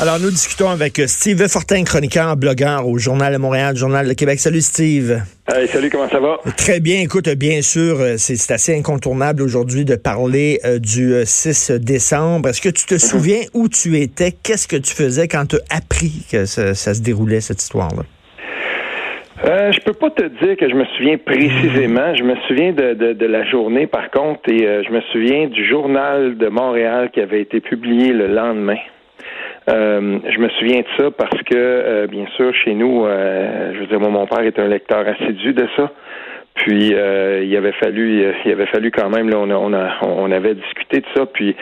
Alors, nous discutons avec Steve Fortin, chroniqueur, blogueur au Journal de Montréal, Journal de Québec. Salut, Steve. salut, comment ça va? Très bien. Écoute, bien sûr, euh, c'est assez incontournable aujourd'hui de parler euh, du 6 euh, décembre. Est-ce que tu te mhm. souviens où tu étais? Qu'est-ce que tu faisais quand tu as appris que ça, se déroulait, cette histoire-là? Euh, je peux pas te dire que je me souviens précisément. Je me souviens de, de, la journée, par contre, et je me souviens du journal de Montréal qui avait été publié le lendemain. Euh, je me souviens de ça parce que, euh, bien sûr, chez nous, euh, je veux dire, mon père est un lecteur assidu de ça. Puis il avait fallu, il avait fallu quand même, là, on, on, a, on avait discuté de ça. Puis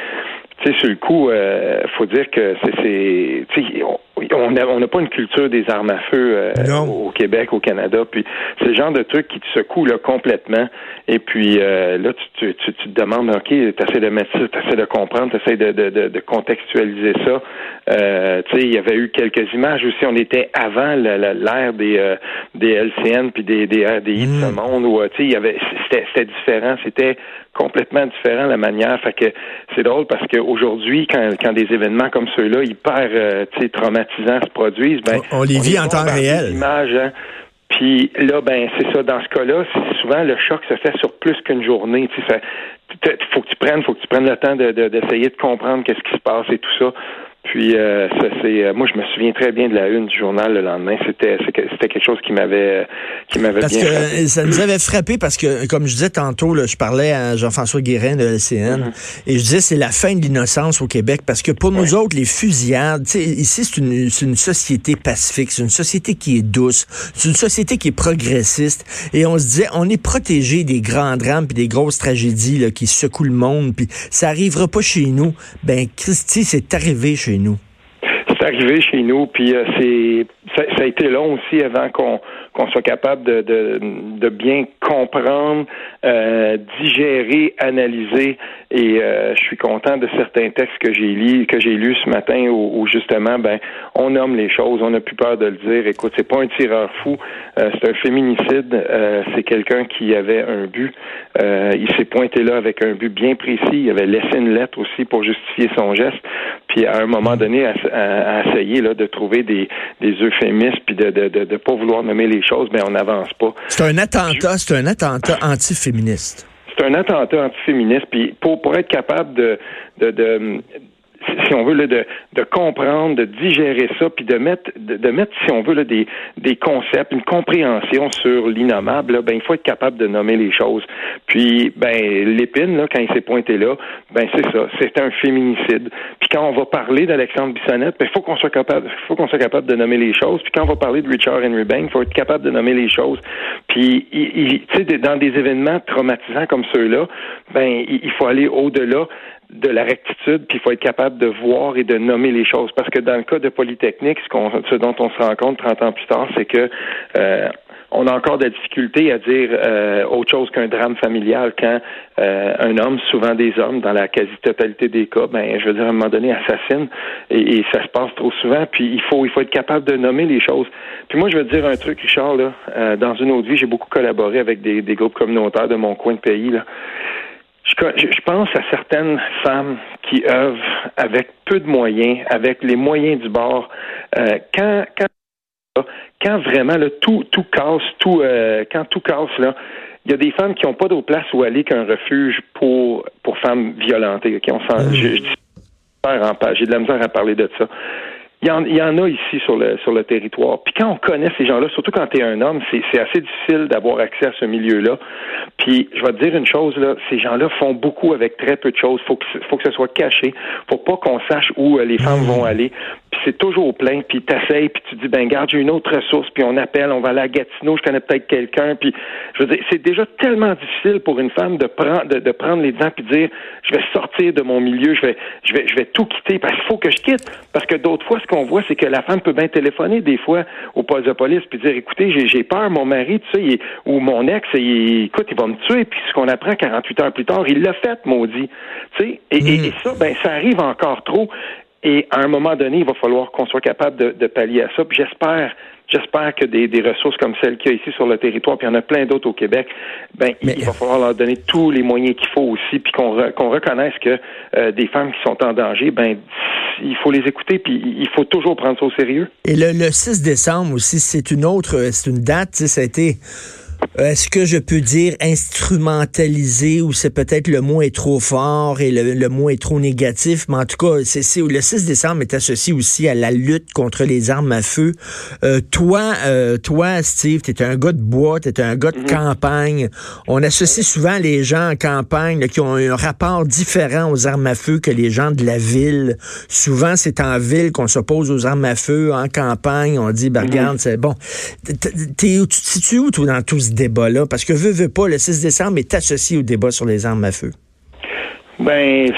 tu sais, sur le coup, euh, faut dire que c'est, on n'a on pas une culture des armes à feu euh, au Québec, au Canada. Puis c'est le genre de truc qui te secoue là, complètement. Et puis euh, là, tu, tu, tu, te demandes, ok, tu essaies de mettre ça, tu essaies de comprendre, tu essaies de, de, de, contextualiser ça. Euh, tu sais, il y avait eu quelques images aussi. On était avant l'ère des euh, des LCN puis des des RDI de ce mm. monde où tu sais, il y avait c'était différent. C'était complètement différent la manière. Fait que c'est drôle parce qu'aujourd'hui, quand, quand des événements comme ceux-là, hyper euh, se produisent, ben on, les vit en temps réel. Hein. Puis là, ben c'est ça. Dans ce cas-là, souvent le choc se fait sur plus qu'une journée. Tu sais, faut que tu prennes, faut que tu prennes le temps de, d'essayer de comprendre qu'est-ce qui se passe et tout ça. Puis euh, ça c'est euh, moi je me souviens très bien de la une du journal le lendemain. C'était c'était quelque chose qui m'avait qui m'avait parce que euh, ça nous avait frappé parce que comme je disais tantôt là, je parlais à Jean-François Guérin de LCN mm-hmm. et je disais c'est la fin de l'innocence au Québec parce que pour nous autres les fusillades, ici c'est une, une société pacifique, c'est une société qui est douce, c'est une société qui est progressiste et on se disait on est protégé des grands drames puis des grosses tragédies là, qui secouent le monde puis ça arrivera pas chez nous. Ben Christy c'est arrivé chez nous? C'est arrivé chez nous, puis euh, c'est ça, a été long aussi avant qu'on qu'on soit capable de, de, de bien comprendre, euh, digérer, analyser. Et euh, je suis content de certains textes que j'ai lus que j'ai lus ce matin où, justement, ben, on nomme les choses, on n'a plus peur de le dire. Écoute, c'est pas un tireur fou, euh, c'est un féminicide, euh, c'est quelqu'un qui avait un but. il s'est pointé là avec un but bien précis. Il avait laissé une lettre aussi pour justifier son geste. Puis à un moment donné, à, à, essayer là de trouver des, des euphémismes puis de de, de, de pas vouloir nommer les choses, mais on n'avance pas. C'est un attentat, c'est un attentat antiféministe. C'est un attentat antiféministe. Puis pour, pour être capable de, de, de si on veut, là, de, de comprendre, de digérer ça, puis de mettre, de, mettre, si on veut, là, des, des concepts, une compréhension sur l'innommable, ben, il faut être capable de nommer les choses. Puis, ben, l'épine, là, quand il s'est pointé là, ben, c'est ça, c'est un féminicide. Puis quand on va parler d'Alexandre Bissonnette, ben, il faut qu'on soit capable, faut qu'on soit capable de nommer les choses. Puis quand on va parler de Richard Henry Bank, il faut être capable de nommer les choses. Puis, tu sais, dans des événements traumatisants comme ceux-là, ben, il faut aller au-delà de la rectitude, puis il faut être capable de voir et de nommer les choses. Parce que dans le cas de Polytechnique, ce, dont on se rend compte 30 ans plus tard, c'est que euh, on a encore de la difficulté à dire euh, autre chose qu'un drame familial quand euh, un homme, souvent des hommes, dans la quasi-totalité des cas, ben, je veux dire, à un moment donné, assassine et, ça se passe trop souvent. Puis il faut, il faut être capable de nommer les choses. Puis moi, je veux dire un truc, Richard, là, dans une autre vie, j'ai beaucoup collaboré avec des, des groupes communautaires de mon coin de pays. Là je, pense à certaines femmes qui œuvrent avec peu de moyens, avec les moyens du bord. Euh, quand, quand, quand vraiment là, tout, tout casse, tout, euh, quand tout casse, là, il y a des femmes qui n'ont pas d'autre place où aller qu'un refuge pour, pour femmes violentées. Qui ont, mmh. J'ai de la misère à parler de ça. Il y, en, il y, en, a ici sur le sur le territoire. Puis quand on connaît ces gens-là, surtout quand tu es un homme, c'est assez difficile d'avoir accès à ce milieu-là. Puis je vais te dire une chose là, ces gens-là font beaucoup avec très peu de choses. Faut que faut que ce soit caché. Faut pas qu'on sache où euh, les femmes vont mmh. aller. Puis c'est toujours plein. Puis t'essayes, puis tu dis ben garde, j'ai une autre ressource. Puis on appelle, on va aller à Gatineau, je connais peut-être quelqu'un. Puis je veux dire, c'est déjà tellement difficile pour une femme de prendre de, de prendre les dents puis dire je vais sortir de mon milieu, je vais je vais je vais tout quitter parce qu'il faut que je quitte parce que d'autres fois ce qu'on voit, c'est que la femme peut bien téléphoner des fois au poste de police puis dire écoutez, j'ai peur, mon mari, tu sais, ou mon ex, il, écoute, il va me tuer. Puis ce qu'on apprend 48 heures plus tard, il l'a fait, maudit. Tu sais, et, et, hmm. ça, ben, ça arrive encore trop. Et à un moment donné, il va falloir qu'on soit capable de, de pallier à ça. Puis j'espère J'espère que des, des, ressources comme celles qu'il y a ici sur le territoire, puis il y en a plein d'autres au Québec, ben il va falloir leur donner tous les moyens qu'il faut aussi, puis qu'on qu'on reconnaisse que euh, des femmes qui sont en danger, ben il faut les écouter, puis il faut toujours prendre ça au sérieux. Et le, le 6 décembre aussi, c'est une autre, c'est une date, ça a été est-ce que je peux dire instrumentalisé ou c'est peut-être le mot est trop fort et le, mot est trop négatif, mais en tout cas, c'est, le 6 décembre est associé aussi à la lutte contre les armes à feu. Euh, toi, euh, toi, Steve, tu es un gars de bois, tu es un gars de mhm. campagne. On associe souvent les gens en campagne qui ont un rapport différent aux armes à feu que les gens de la ville. Souvent, c'est en ville qu'on s'oppose aux armes à feu. En campagne, on dit, ben, regarde, c'est bon. T'es, tu te situes où, toi, dans tout ce Parce que veut, veut pas, le 6 décembre est associé au débat sur les armes à feu. Ben,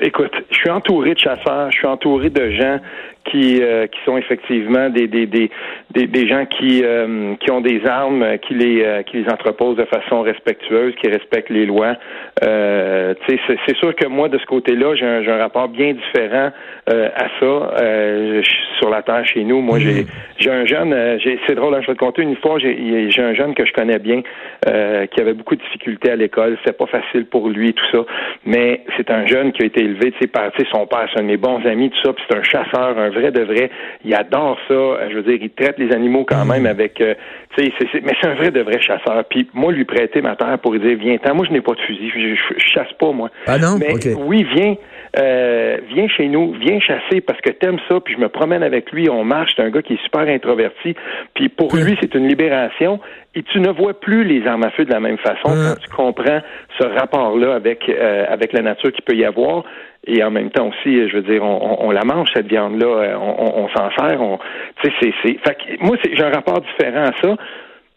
écoute, je suis entouré de chasseurs, je suis entouré de gens qui euh, qui sont effectivement des des des des, gens qui euh, qui ont des armes, qui les euh, qui les entreposent de façon respectueuse, qui respectent les lois. Euh, c'est sûr que moi de ce côté-là, j'ai un, un, rapport bien différent à ça. sur la terre chez nous, moi j'ai mm. j'ai un jeune, c'est drôle, hein, je vais te conter une fois, j'ai j'ai un jeune que je connais bien qui avait beaucoup de difficultés à l'école, c'était pas facile pour lui tout ça, mais c'est un jeune qui a été élevé, tu sais, par son père, c'est un de mes bons amis tout ça, puis c'est un chasseur, un vrai de vrai. Il adore ça. Euh, je veux dire, il traite les animaux quand même avec. Euh, tu sais, mais c'est un vrai de vrai chasseur. Puis moi, lui prêter ma terre pour lui dire, viens, tant, moi je n'ai pas de fusil, je, chasse pas moi. Ah non? Mais oui, viens. Euh, viens chez nous, viens chasser parce que t'aimes ça, puis je me promène avec lui, on marche, c'est un gars qui est super introverti, puis pour lui, c'est une libération, et tu ne vois plus les armes à feu de la même façon quand tu comprends ce rapport-là avec, avec la nature qu'il peut y avoir. Et en même temps aussi, je veux dire, on, la mange cette viande-là, euh, on, s'en sert, on, tu sais, c'est, c'est, fait que moi, j'ai un rapport différent à ça,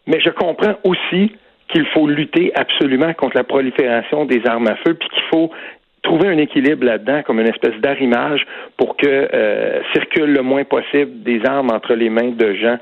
mais je comprends aussi qu'il faut lutter absolument contre la prolifération des armes à feu, puis qu'il faut trouver un équilibre là-dedans, comme une espèce d'arrimage pour que euh, circule le moins possible des armes entre les mains de gens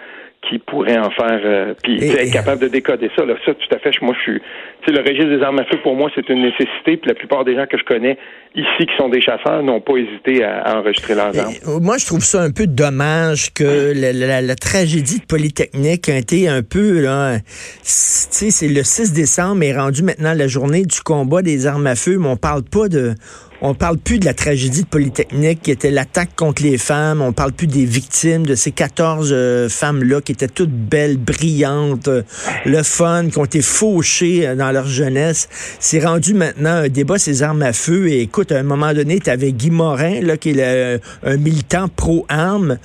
qui pourrait en faire, euh, puis être capable de décoder ça. Là, ça, tout à fait. Moi, je suis. Tu sais, le registre des armes à feu pour moi, c'est une nécessité. Puis la plupart des gens que je connais ici, qui sont des chasseurs, n'ont pas hésité à, enregistrer leurs armes. Moi, je trouve ça un peu dommage que la, tragédie de Polytechnique a été un peu là. Tu sais, c'est le 6 décembre est rendu maintenant la journée du combat des armes à feu, mais on parle pas de on parle plus de la tragédie de Polytechnique qui était l'attaque contre les femmes. On parle plus des victimes de ces 14 euh, femmes-là qui étaient toutes belles, brillantes, euh, le fun, qui ont été fauchées euh, dans leur jeunesse. C'est rendu maintenant un débat ces armes à feu. Et écoute, à un moment donné, tu avais Guy Morin, là, qui est un militant pro-armes,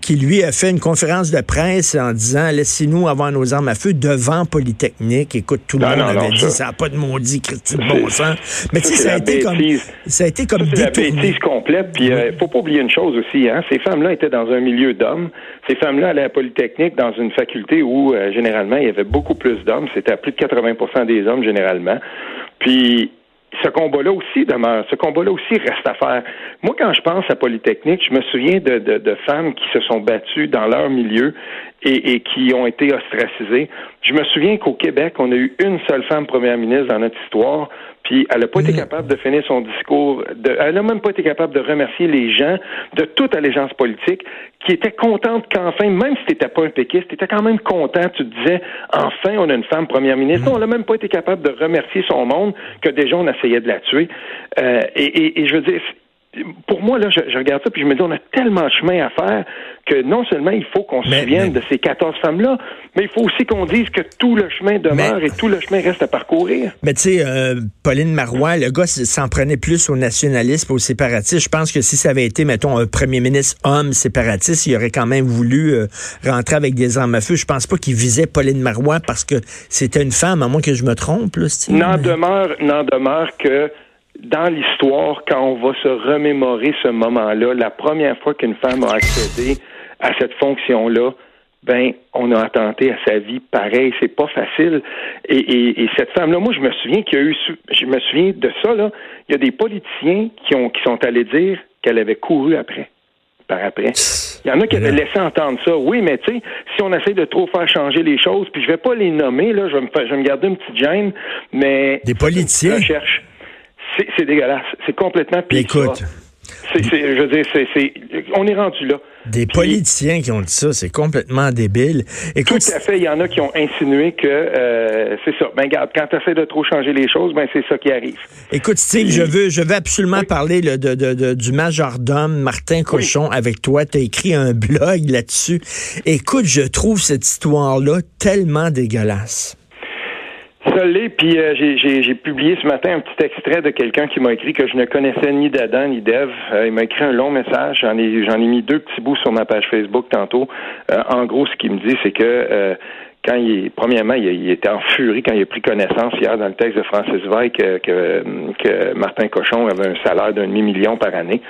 qui lui a fait une conférence de presse en disant laissez-nous avoir nos armes à feu devant Polytechnique. Écoute, tout le monde avait dit ça n'a pas de maudit Christy de bon sens. Mais tu sais, ça a été comme ça a été comme C'est la bêtise complète. Puis il euh, faut pas oublier une chose aussi. Hein? Ces femmes-là étaient dans un milieu d'hommes. Ces femmes-là allaient à la Polytechnique dans une faculté où euh, généralement il y avait beaucoup plus d'hommes. C'était à plus de 80% des hommes généralement. Puis ce combat-là aussi demeure. Ce combat-là aussi reste à faire. Moi, quand je pense à Polytechnique, je me souviens de, de, de femmes qui se sont battues dans leur milieu et, et, qui ont été ostracisées. Je me souviens qu'au Québec, on a eu une seule femme première ministre dans notre histoire. Puis elle n'a pas été mm. capable de finir son discours. De, elle n'a même pas été capable de remercier les gens de toute allégeance politique qui étaient contentes qu'enfin, même si tu n'étais pas un péquiste, tu étais quand même content. Tu te disais, enfin, on a une femme première ministre. Non, on n'a même pas été capable de remercier son monde que déjà on essayait de la tuer. Euh, et, et, et je veux dire, pour moi, là, je, regarde ça, puis je me dis, on a tellement de chemin à faire que non seulement il faut qu'on se souvienne de ces 14 femmes-là, mais il faut aussi qu'on dise que tout le chemin demeure et tout le chemin reste à parcourir. Mais tu sais, euh, Pauline Marois, le gars s'en prenait plus au nationalisme, au séparatisme. Je pense que si ça avait été, mettons, un premier ministre homme séparatiste, il aurait quand même voulu euh, rentrer avec des armes à feu. Je pense pas qu'il visait Pauline Marois parce que c'était une femme, à moins que je me trompe. N'en demeure, demeure que dans l'histoire, quand on va se remémorer ce moment-là, la première fois qu'une femme a accédé à cette fonction-là, ben, on a attenté à sa vie pareil, c'est pas facile. Et, cette femme-là, moi, je me souviens qu'il y a eu, je me souviens de ça, là. Il y a des politiciens qui ont, qui sont allés dire qu'elle avait couru après. Par après. Il y en a qui avaient laissé entendre ça. Oui, mais tu sais, si on essaie de trop faire changer les choses, puis je vais pas les nommer, là, je vais me, je vais me garder une petite gêne, mais. Des politiciens? C'est dégueulasse. C'est complètement pire. Écoute. je veux dire, c'est, on est rendu là. Des politiciens qui ont dit ça, c'est complètement débile. Écoute, tout à fait, il y en a qui ont insinué que euh, c'est ça. Ben regarde, quand tu essaies de trop changer les choses, ben c'est ça qui arrive. Écoute, Steve, je veux je veux absolument parler de, de, du majordome Martin Cochon avec toi. Tu as écrit un blog là-dessus. Écoute, je trouve cette histoire-là tellement dégueulasse. L'est, puis euh, j'ai publié ce matin un petit extrait de quelqu'un qui m'a écrit que je ne connaissais ni d'Adam ni d'Ève. Euh, il m'a écrit un long message, j'en ai j'en ai mis deux petits bouts sur ma page Facebook tantôt. Euh, en gros, ce qu'il me dit, c'est que quand il premièrement, il, était en furie quand il a pris connaissance hier dans le texte de Francis Veil que, que, Martin Cochon avait un salaire d'un demi-million par année.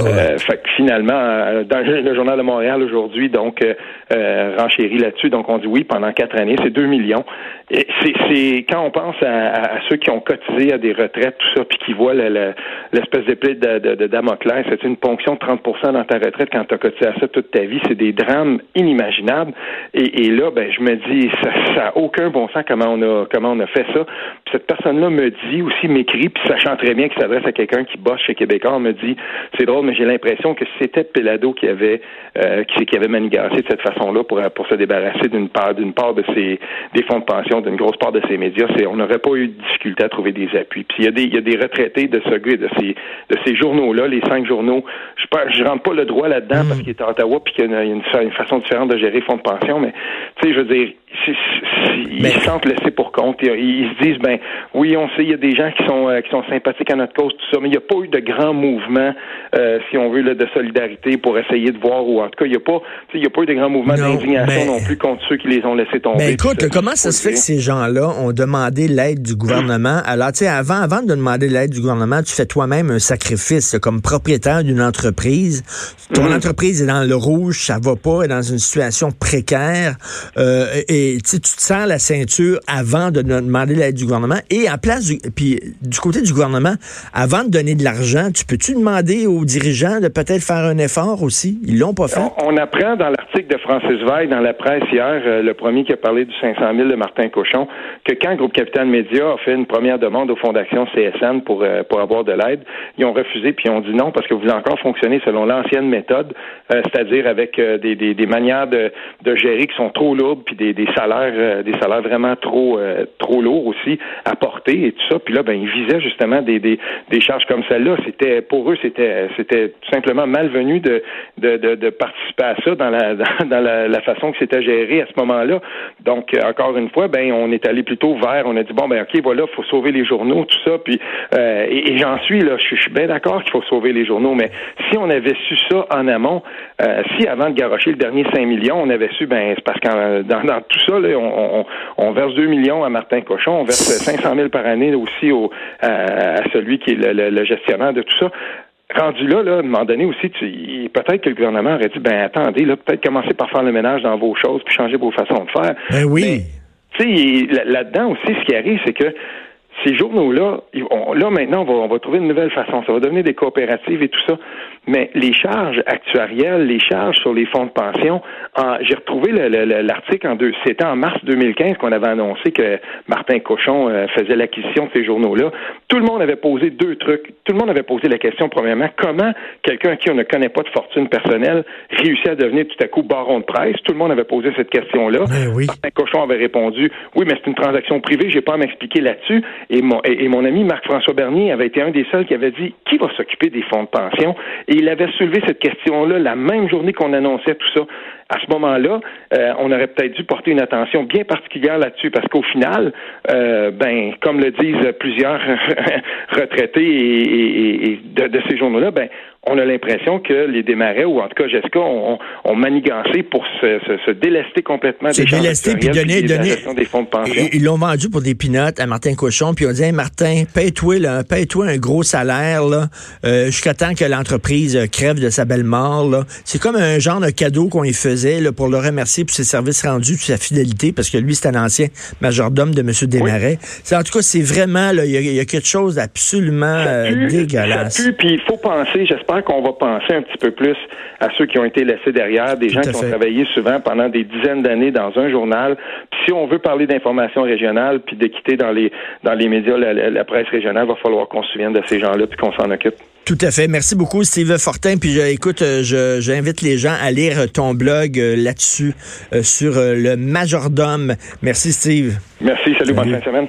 Euh, fait que finalement, euh, dans le Journal de Montréal aujourd'hui, donc euh, euh, renchérit là-dessus. Donc on dit oui, pendant quatre années, c'est deux millions. Et c'est quand on pense à, ceux qui ont cotisé à des retraites, tout ça, puis qui voient l'espèce d'épée de, de, de Damoclès, c'est une ponction de 30 dans ta retraite quand tu as cotisé à ça toute ta vie. C'est des drames inimaginables. Et, et là, ben, je me dis ça n'a aucun bon sens comment on a comment on a fait ça. Puis cette personne-là me dit aussi m'écrit, puis sachant très bien qu'il s'adresse à quelqu'un qui bosse chez Québécois, me dit c'est drôle, mais j'ai l'impression que c'était Pelado qui avait euh, qui, qui avait manigancé de cette façon-là pour pour se débarrasser d'une part d'une part de ses des fonds de pension, d'une grosse part de ses médias. C'est on n'aurait pas eu de difficulté à trouver des appuis. Puis il y a des il y a des retraités de ce de ces de ces journaux-là, les cinq journaux. Je je rentre pas le droit là-dedans parce qu'il est à Ottawa puis qu'il y a une, une, façon différente de gérer fonds de pension, mais tu sais, je veux dire, ils se sentent laissés pour compte. Ils, se disent, ben oui, on sait, il y a des gens qui sont euh, qui sont sympathiques à notre cause, tout ça, mais il n'y a pas eu de grand mouvement, euh, si on veut, de solidarité pour essayer de voir, ou en tout cas, il n'y a pas, il y a pas eu de grand mouvement d'indignation non plus contre ceux qui les ont laissés tomber. Mais écoute, comment ça se fait que ces gens-là ont demandé l'aide du gouvernement? Alors, tu sais, avant, avant de demander l'aide du gouvernement, tu fais toi-même un sacrifice comme propriétaire d'une entreprise. Ton mm-hmm. entreprise est dans le rouge, ça va pas, est dans une situation précaire, euh, et tu te sers la ceinture avant de demander l'aide du gouvernement et en place du, puis du côté du gouvernement, avant de donner de l'argent, tu peux-tu demander aux dirigeants de peut-être faire un effort aussi? Ils l'ont pas fait. On, apprend dans l'article de Francis Veil dans la presse hier, euh, le premier qui a parlé du 500 000 de Martin Cochon, que quand Groupe Capital Média a fait une première demande aux fondations CSN pour, euh, pour avoir de l'aide, ils ont refusé puis ils ont dit non parce que vous voulez encore fonctionner selon l'ancienne méthode, euh, c'est-à-dire avec des, des, des, manières de, de gérer qui sont trop lourdes puis des, des salaires, euh, des salaires vraiment trop, euh, trop lourds aussi à porter et tout ça. Puis là, ben, ils visaient justement des, des, des charges comme celle-là. C'était pour eux, c'était, c'était tout simplement malvenu de, de, de, de, participer à ça dans la, dans, la, la, façon que c'était géré à ce moment-là. Donc, euh, encore une fois, ben, on est allé plutôt vers, on a dit bon, ben, ok, voilà, faut sauver les journaux, tout ça. Puis, et, j'en suis là, je, suis bien d'accord qu'il faut sauver les journaux, mais si on avait su ça en amont, si avant de garocher le dernier 5 millions, on avait su, ben, c'est parce que dans, dans tout ça, on, verse 2 millions à Martin Cochon, on verse 500 000 par année aussi au, à, celui qui est le, gestionnaire de tout ça rendu là, là, à un moment donné aussi, peut-être que le gouvernement aurait dit, ben attendez, là, peut-être commencer par faire le ménage dans vos choses, puis changer vos façons de faire. Ben oui. Tu sais, là-dedans aussi, ce qui arrive, c'est que ces journaux-là, là maintenant, on va, trouver une nouvelle façon. Ça va devenir des coopératives et tout ça. Mais les charges actuarielles, les charges sur les fonds de pension, j'ai retrouvé l'article en deux. C'était en mars 2015 qu'on avait annoncé que Martin Cochon euh, faisait l'acquisition de ces journaux-là. Tout le monde avait posé deux trucs. Tout le monde avait posé la question, premièrement, comment quelqu'un qui on ne connaît pas de fortune personnelle réussit à devenir tout à coup baron de presse? Tout le monde avait posé cette question-là. Ben Martin Cochon avait répondu, oui, mais c'est une transaction privée, j'ai pas à m'expliquer là-dessus. Et mon, et, mon ami Marc-François Bernier avait été un des seuls qui avait dit qui va s'occuper des fonds de pension? Et il avait soulevé cette question-là la même journée qu'on annonçait tout ça. À ce moment-là, euh, on aurait peut-être dû porter une attention bien particulière là-dessus parce qu'au final, euh, ben, comme le disent plusieurs retraités et, de, de, ces journaux-là, ben, on a l'impression que les démarrais, ou en tout cas Jessica, ont, ont manigancé pour se, se, se délester complètement des délester, puis donner, donner, des fonds de pension. Ils l'ont vendu pour des pinottes à Martin Cochon, puis on dit Martin, paye-toi paye un gros salaire là, euh, jusqu'à temps que l'entreprise crève de sa belle mort. Là. C'est comme un genre de cadeau qu'on lui faisait là, pour le remercier pour ses services rendus, pour sa fidélité, parce que lui, c'est un ancien majordome de M. Desmarais. En tout cas, c'est vraiment, il y, a quelque chose d'absolument euh, dégueulasse. puis il faut penser, j'espère j'espère qu'on va penser un petit peu plus à ceux qui ont été laissés derrière, des gens qui ont travaillé souvent pendant des dizaines d'années dans un journal. Puis si on veut parler d'information régionale, puis d'équité dans les dans les médias, la, presse régionale, il va falloir qu'on se souvienne de ces gens-là, puis qu'on s'en occupe. Tout à fait. Merci beaucoup, Steve Fortin. Puis écoute, j'invite les gens à lire ton blog là-dessus sur le majordome. Merci, Steve. Merci. Salut, bonne fin de semaine.